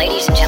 Ladies and